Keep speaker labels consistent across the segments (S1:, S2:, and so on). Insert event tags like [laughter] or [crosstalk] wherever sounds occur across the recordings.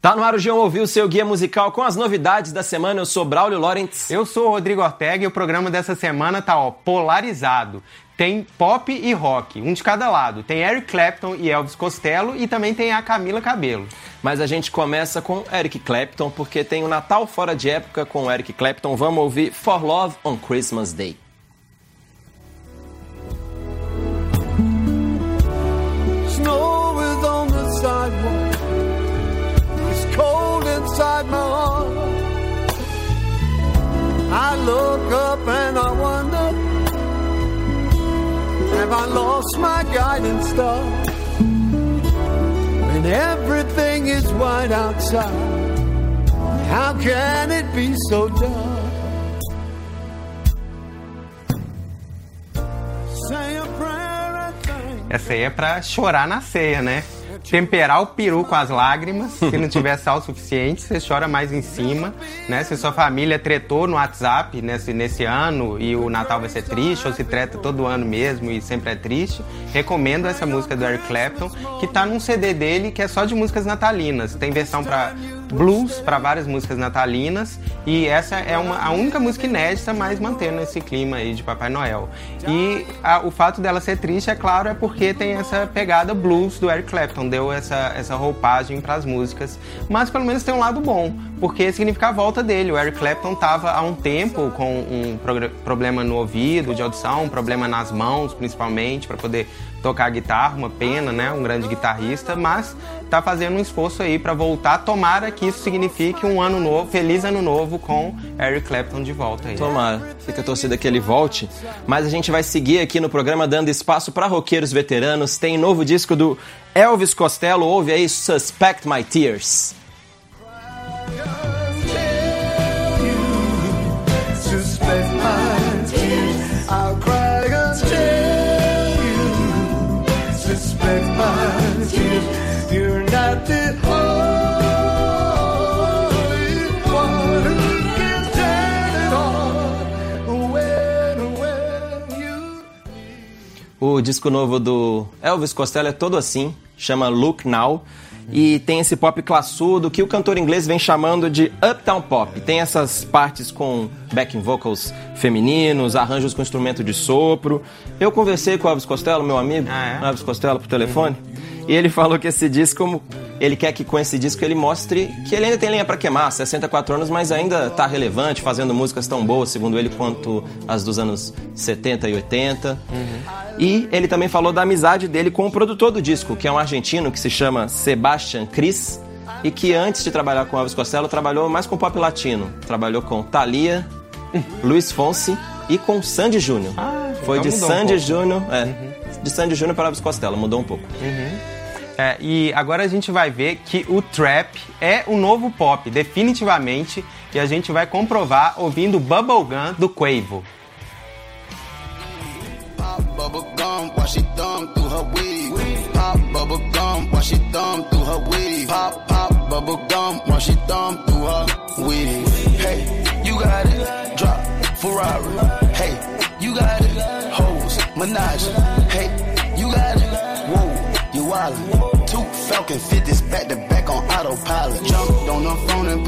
S1: Tá no ar o João ouviu o seu guia musical com as novidades da semana. Eu sou Braulio Lawrence.
S2: Eu sou o Rodrigo Ortega e o programa dessa semana tá ó, polarizado. Tem pop e rock, um de cada lado. Tem Eric Clapton e Elvis Costello e também tem a Camila Cabelo.
S1: Mas a gente começa com Eric Clapton porque tem o Natal fora de época com Eric Clapton. Vamos ouvir For Love on Christmas Day.
S3: Heart. I look up and I wonder Have I lost my guiding star? When everything is white outside, how can it be so dark?
S2: Essa aí é pra chorar na ceia, né? Temperar o peru com as lágrimas. Se não tiver sal suficiente, você chora mais em cima, né? Se sua família tretou no WhatsApp nesse, nesse ano e o Natal vai ser triste, ou se treta todo ano mesmo e sempre é triste, recomendo essa música do Eric Clapton, que tá num CD dele que é só de músicas natalinas. Tem versão para blues, para várias músicas natalinas, e essa é uma, a única música inédita, mas mantendo esse clima aí de Papai Noel. E a- o fato dela ser triste, é claro, é porque tem essa pegada blues do Eric Clapton, deu essa, essa roupagem para as músicas. Mas pelo menos tem um lado bom, porque significa a volta dele. O Eric Clapton estava há um tempo com um problema no ouvido, de audição, um problema nas mãos, principalmente, para poder tocar guitarra, uma pena, né? Um grande guitarrista, mas tá fazendo um esforço aí para voltar. Tomara que isso signifique um ano novo, feliz ano novo com Eric Clapton de volta aí.
S1: Tomara, fica a torcida que ele volte. Mas a gente vai seguir aqui no programa dando espaço para roqueiros veteranos. Tem novo disco do Elvis Costello, ouve aí Suspect My Tears. O disco novo do Elvis Costello é todo assim, chama Look Now. E tem esse pop classudo que o cantor inglês vem chamando de Uptown Pop. Tem essas partes com backing vocals femininos, arranjos com instrumento de sopro. Eu conversei com o Elvis Costello, meu amigo,
S2: Ah, é?
S1: Elvis Costello, por telefone, e ele falou que esse disco, ele quer que com esse disco ele mostre que ele ainda tem lenha pra queimar, 64 anos, mas ainda tá relevante, fazendo músicas tão boas, segundo ele, quanto as dos anos 70 e 80. E ele também falou da amizade dele com o produtor do disco, que é um argentino que se chama Sebastian Cris, e que antes de trabalhar com Elvis Costello, trabalhou mais com pop latino. Trabalhou com Thalia, Luiz Fonsi e com Sandy Júnior.
S2: Ah,
S1: Foi
S2: então
S1: de
S2: um
S1: Sandy
S2: pouco.
S1: Júnior, é, de Sandy Júnior para Elvis Costello, mudou um pouco.
S2: É, e agora a gente vai ver que o trap é o novo pop, definitivamente, e a gente vai comprovar ouvindo Bubblegum do Quavo.
S4: Ferrari. Hey, you got it. Hose Menage. Hey, you got it. Two Falcon 50s back to back on autopilot. Jumped on her phone and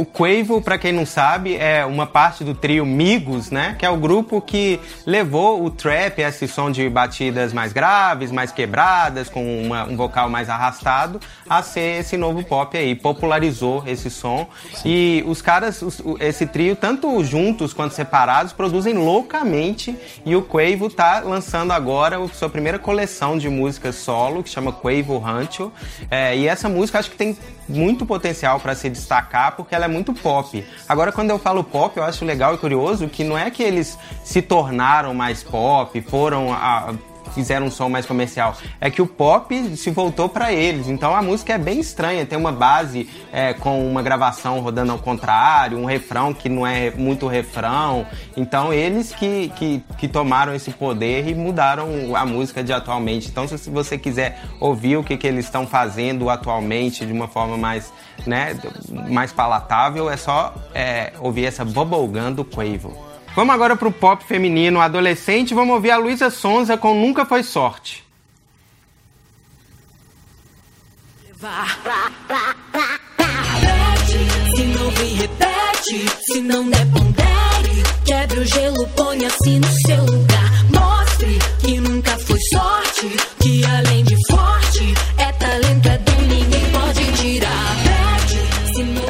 S2: O Quavo, pra quem não sabe, é uma parte do trio Migos, né? Que é o grupo que levou o trap, esse som de batidas mais graves, mais quebradas, com uma- um vocal mais arrastado, a ser esse novo pop aí. Popularizou esse som. E os caras, os- esse trio, tanto juntos quanto separados, produzem loucamente. E o Quavo tá lançando agora a sua primeira coleção de músicas solo, que chama Quavo Rancho. É, e essa música acho que tem muito potencial para se destacar porque ela é muito pop. Agora, quando eu falo pop, eu acho legal e curioso que não é que eles se tornaram mais pop, foram a fizeram um som mais comercial. É que o pop se voltou para eles. Então a música é bem estranha. Tem uma base é, com uma gravação rodando ao contrário, um refrão que não é muito refrão. Então eles que, que, que tomaram esse poder e mudaram a música de atualmente. Então se você quiser ouvir o que, que eles estão fazendo atualmente de uma forma mais, né, mais palatável, é só é, ouvir essa Bubblegum do Quavo. Vamos agora pro pop feminino adolescente. Vamos ouvir a Luísa Sonza com Nunca Foi Sorte.
S5: Se não repete. Se não der, pondere. Quebre o gelo, assim no seu lugar. Mostre que nunca foi sorte. Que além de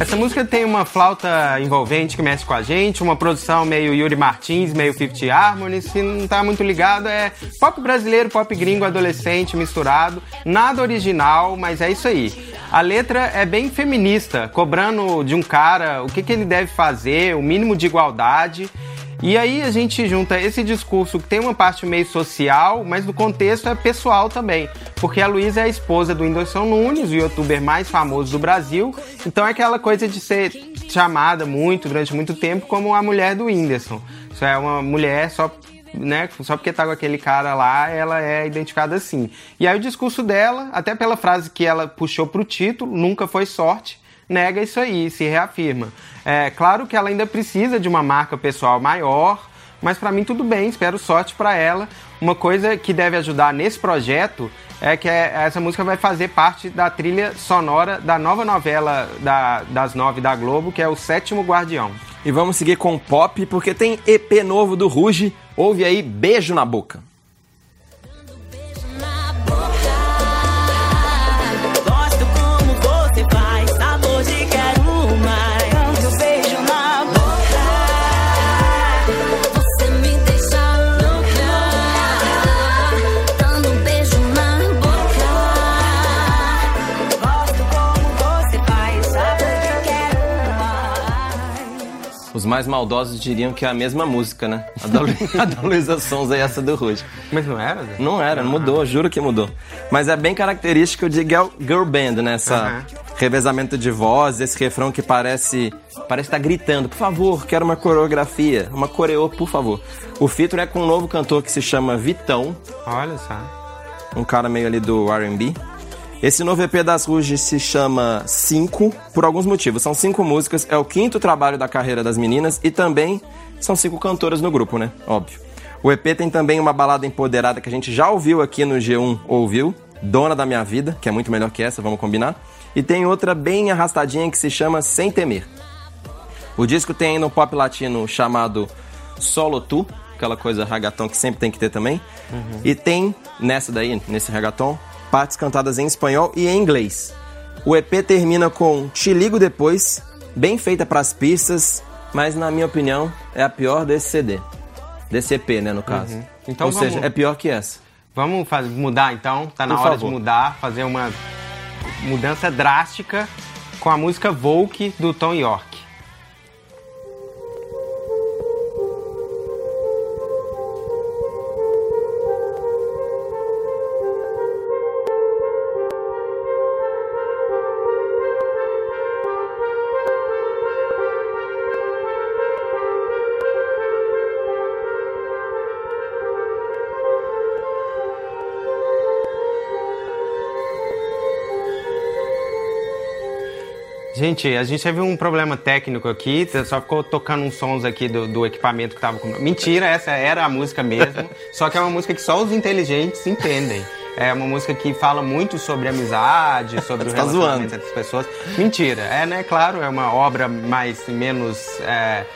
S2: Essa música tem uma flauta envolvente que mexe com a gente, uma produção meio Yuri Martins, meio Fifty Harmony. Se não tá muito ligado, é pop brasileiro, pop gringo, adolescente, misturado. Nada original, mas é isso aí. A letra é bem feminista, cobrando de um cara o que, que ele deve fazer, o mínimo de igualdade. E aí a gente junta esse discurso que tem uma parte meio social, mas no contexto é pessoal também. Porque a Luísa é a esposa do Whindersson Nunes, o youtuber mais famoso do Brasil. Então é aquela coisa de ser chamada muito, durante muito tempo, como a mulher do Whindersson. Isso é uma mulher só né? Só porque tá com aquele cara lá, ela é identificada assim. E aí o discurso dela, até pela frase que ela puxou pro título, nunca foi sorte, nega isso aí, se reafirma. É claro que ela ainda precisa de uma marca pessoal maior, mas para mim tudo bem, espero sorte para ela. Uma coisa que deve ajudar nesse projeto é que é- essa música vai fazer parte da trilha sonora da nova novela da- das nove da Globo, que é o Sétimo Guardião.
S1: E vamos seguir com pop, porque tem EP novo do Ruge. Ouve aí, Beijo na Boca. Os mais maldosos diriam que é a mesma música, né? A da, Lu- [laughs] a da Luísa Sonza e essa do Ruge.
S2: Mas não era? Zé?
S1: Não era, mudou, juro que mudou. Mas é bem característico de girl, girl band, né? Essa revezamento de voz, esse refrão que parece parece estar gritando, por favor, quero uma coreografia, uma coreô, por favor. O feature é com um novo cantor que se chama Vitão,
S2: Olha só.
S1: um cara meio ali do R&B. Esse novo EP das Ruge se chama Cinco, por alguns motivos. São cinco músicas, é o quinto trabalho da carreira das meninas e também são cinco cantoras no grupo, né? Óbvio. O EP tem também uma balada empoderada que a gente já ouviu aqui no G1 Ouviu, Dona da Minha Vida, que é muito melhor que essa, vamos combinar. E tem outra bem arrastadinha que se chama Sem Temer. O disco tem ainda um pop latino chamado Solo Tu, aquela coisa ragaton que sempre tem que ter também. E tem nessa daí, nesse ragaton, partes cantadas em espanhol e em inglês. O EP termina com Te Ligo Depois, bem feita pras pistas, mas na minha opinião é a pior desse CD. Desse EP, né, no caso.
S2: Então
S1: Ou
S2: vamos-
S1: seja, é pior que essa.
S2: Vamos faz- mudar então? Tá na
S1: Por
S2: hora
S1: favor.
S2: de mudar, fazer uma mudança drástica com a música Volk do Tom York. Gente, a gente teve um problema técnico aqui, só ficou tocando uns sons aqui do, do equipamento que tava com. Mentira, essa era a música mesmo. [laughs] só que é uma música que só os inteligentes entendem. É uma música que fala muito sobre amizade, [laughs] sobre o
S1: tá
S2: relacionamento
S1: zoando.
S2: entre as pessoas. Mentira, é, né? Claro, é uma obra mais menos é,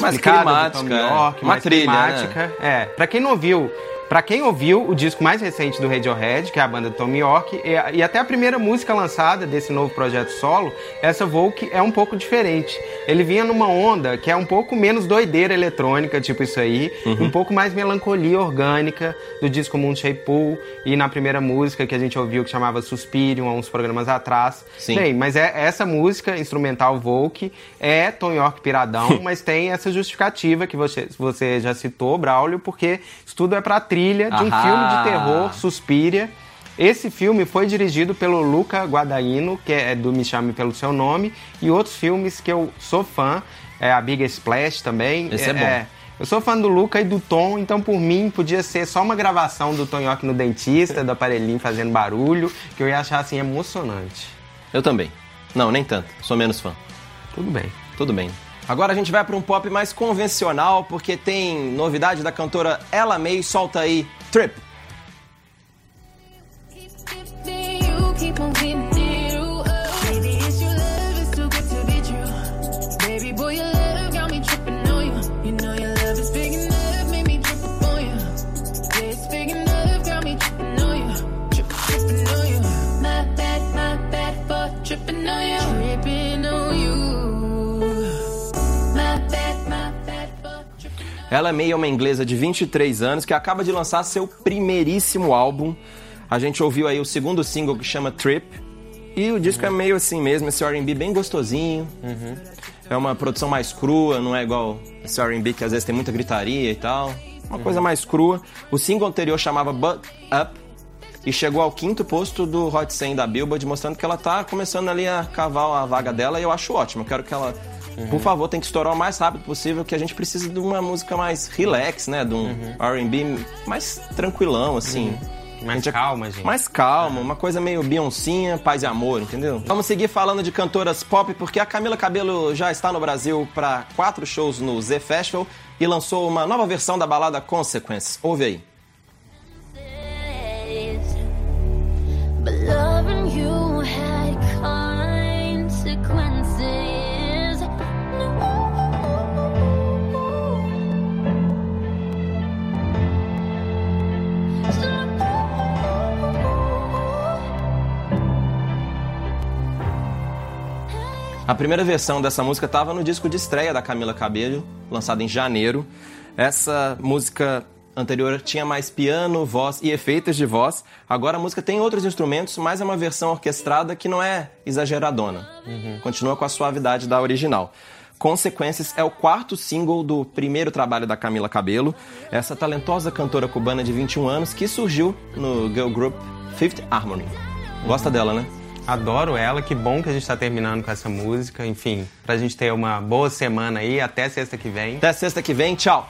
S1: Mais
S2: explicada Tom
S1: climática, é.
S2: York,
S1: Uma
S2: mais
S1: trilha, né?
S2: climática. É, pra quem não ouviu, pra quem ouviu o disco mais recente do Radiohead, que é a banda do Tom York, e, e até a primeira música lançada desse novo projeto solo, essa Volk é um pouco diferente. Ele vinha numa onda que é um pouco menos doideira eletrônica, tipo isso aí,
S1: Uhum.
S2: um pouco mais melancolia orgânica do disco Moon Shape Pool, e na primeira música que a gente ouviu que chamava Suspirium, há uns programas atrás.
S1: Sim.
S2: Bem, mas é essa música instrumental Volk é Tom York piradão, [laughs] mas tem essa justificativa que você, você já citou, Braulio, porque isso tudo é pra trilha de um
S1: Ahá.
S2: filme de terror, Suspiria. Esse filme foi dirigido pelo Luca Guadagnino, que é do Me Chame Pelo Seu Nome, e outros filmes que eu sou fã, é a Big Splash também.
S1: Esse é bom.
S2: eu sou fã do Luca e do Tom, então por mim podia ser só uma gravação do Tom York no dentista, do aparelhinho fazendo barulho, que eu ia achar assim emocionante.
S1: Eu também. Não, nem tanto. Sou menos fã.
S2: Tudo bem.
S1: Tudo bem. Agora a gente vai para um pop mais convencional, porque tem novidade da cantora Ella May, solta aí Trip.
S5: Tripping on you.
S1: Ela é meio uma inglesa de 23 anos que acaba de lançar seu primeiríssimo álbum. A gente ouviu aí o segundo single que chama Trip. E o disco é meio assim mesmo, esse R&B bem gostosinho. É uma produção mais crua, não é igual esse R&B que às vezes tem muita gritaria e tal. Uma coisa mais crua. O single anterior chamava Butt Up e chegou ao quinto posto do Hot 100 da Billboard, mostrando que ela tá começando ali a cavar a vaga dela e eu acho ótimo. Eu quero que ela, por favor, tem que estourar o mais rápido possível, que a gente precisa de uma música mais relax, né? De um R&B mais tranquilão, assim.
S2: Mais
S1: Gente,
S2: calma, gente.
S1: Mais calma, uma coisa meio Beyoncé, paz e amor, entendeu? Vamos seguir falando de cantoras pop, porque a Camila Cabello já está no Brasil para quatro shows no Z Festival e lançou uma nova versão da balada Consequence. Ouve aí. A primeira versão dessa música estava no disco de estreia da Camila Cabello, lançado em janeiro. Essa música anterior tinha mais piano, voz e efeitos de voz. Agora a música tem outros instrumentos, mas é uma versão orquestrada que não é exageradona. Continua com a suavidade da original. Consequências é o quarto single do primeiro trabalho da Camila Cabello, essa talentosa cantora cubana de 21 anos que surgiu no girl group Fifth Harmony. Gosta dela, né?
S2: Adoro ela, que bom que a gente tá terminando com essa música. Enfim, pra gente ter uma boa semana aí, até sexta que vem.
S1: Até sexta que vem, tchau!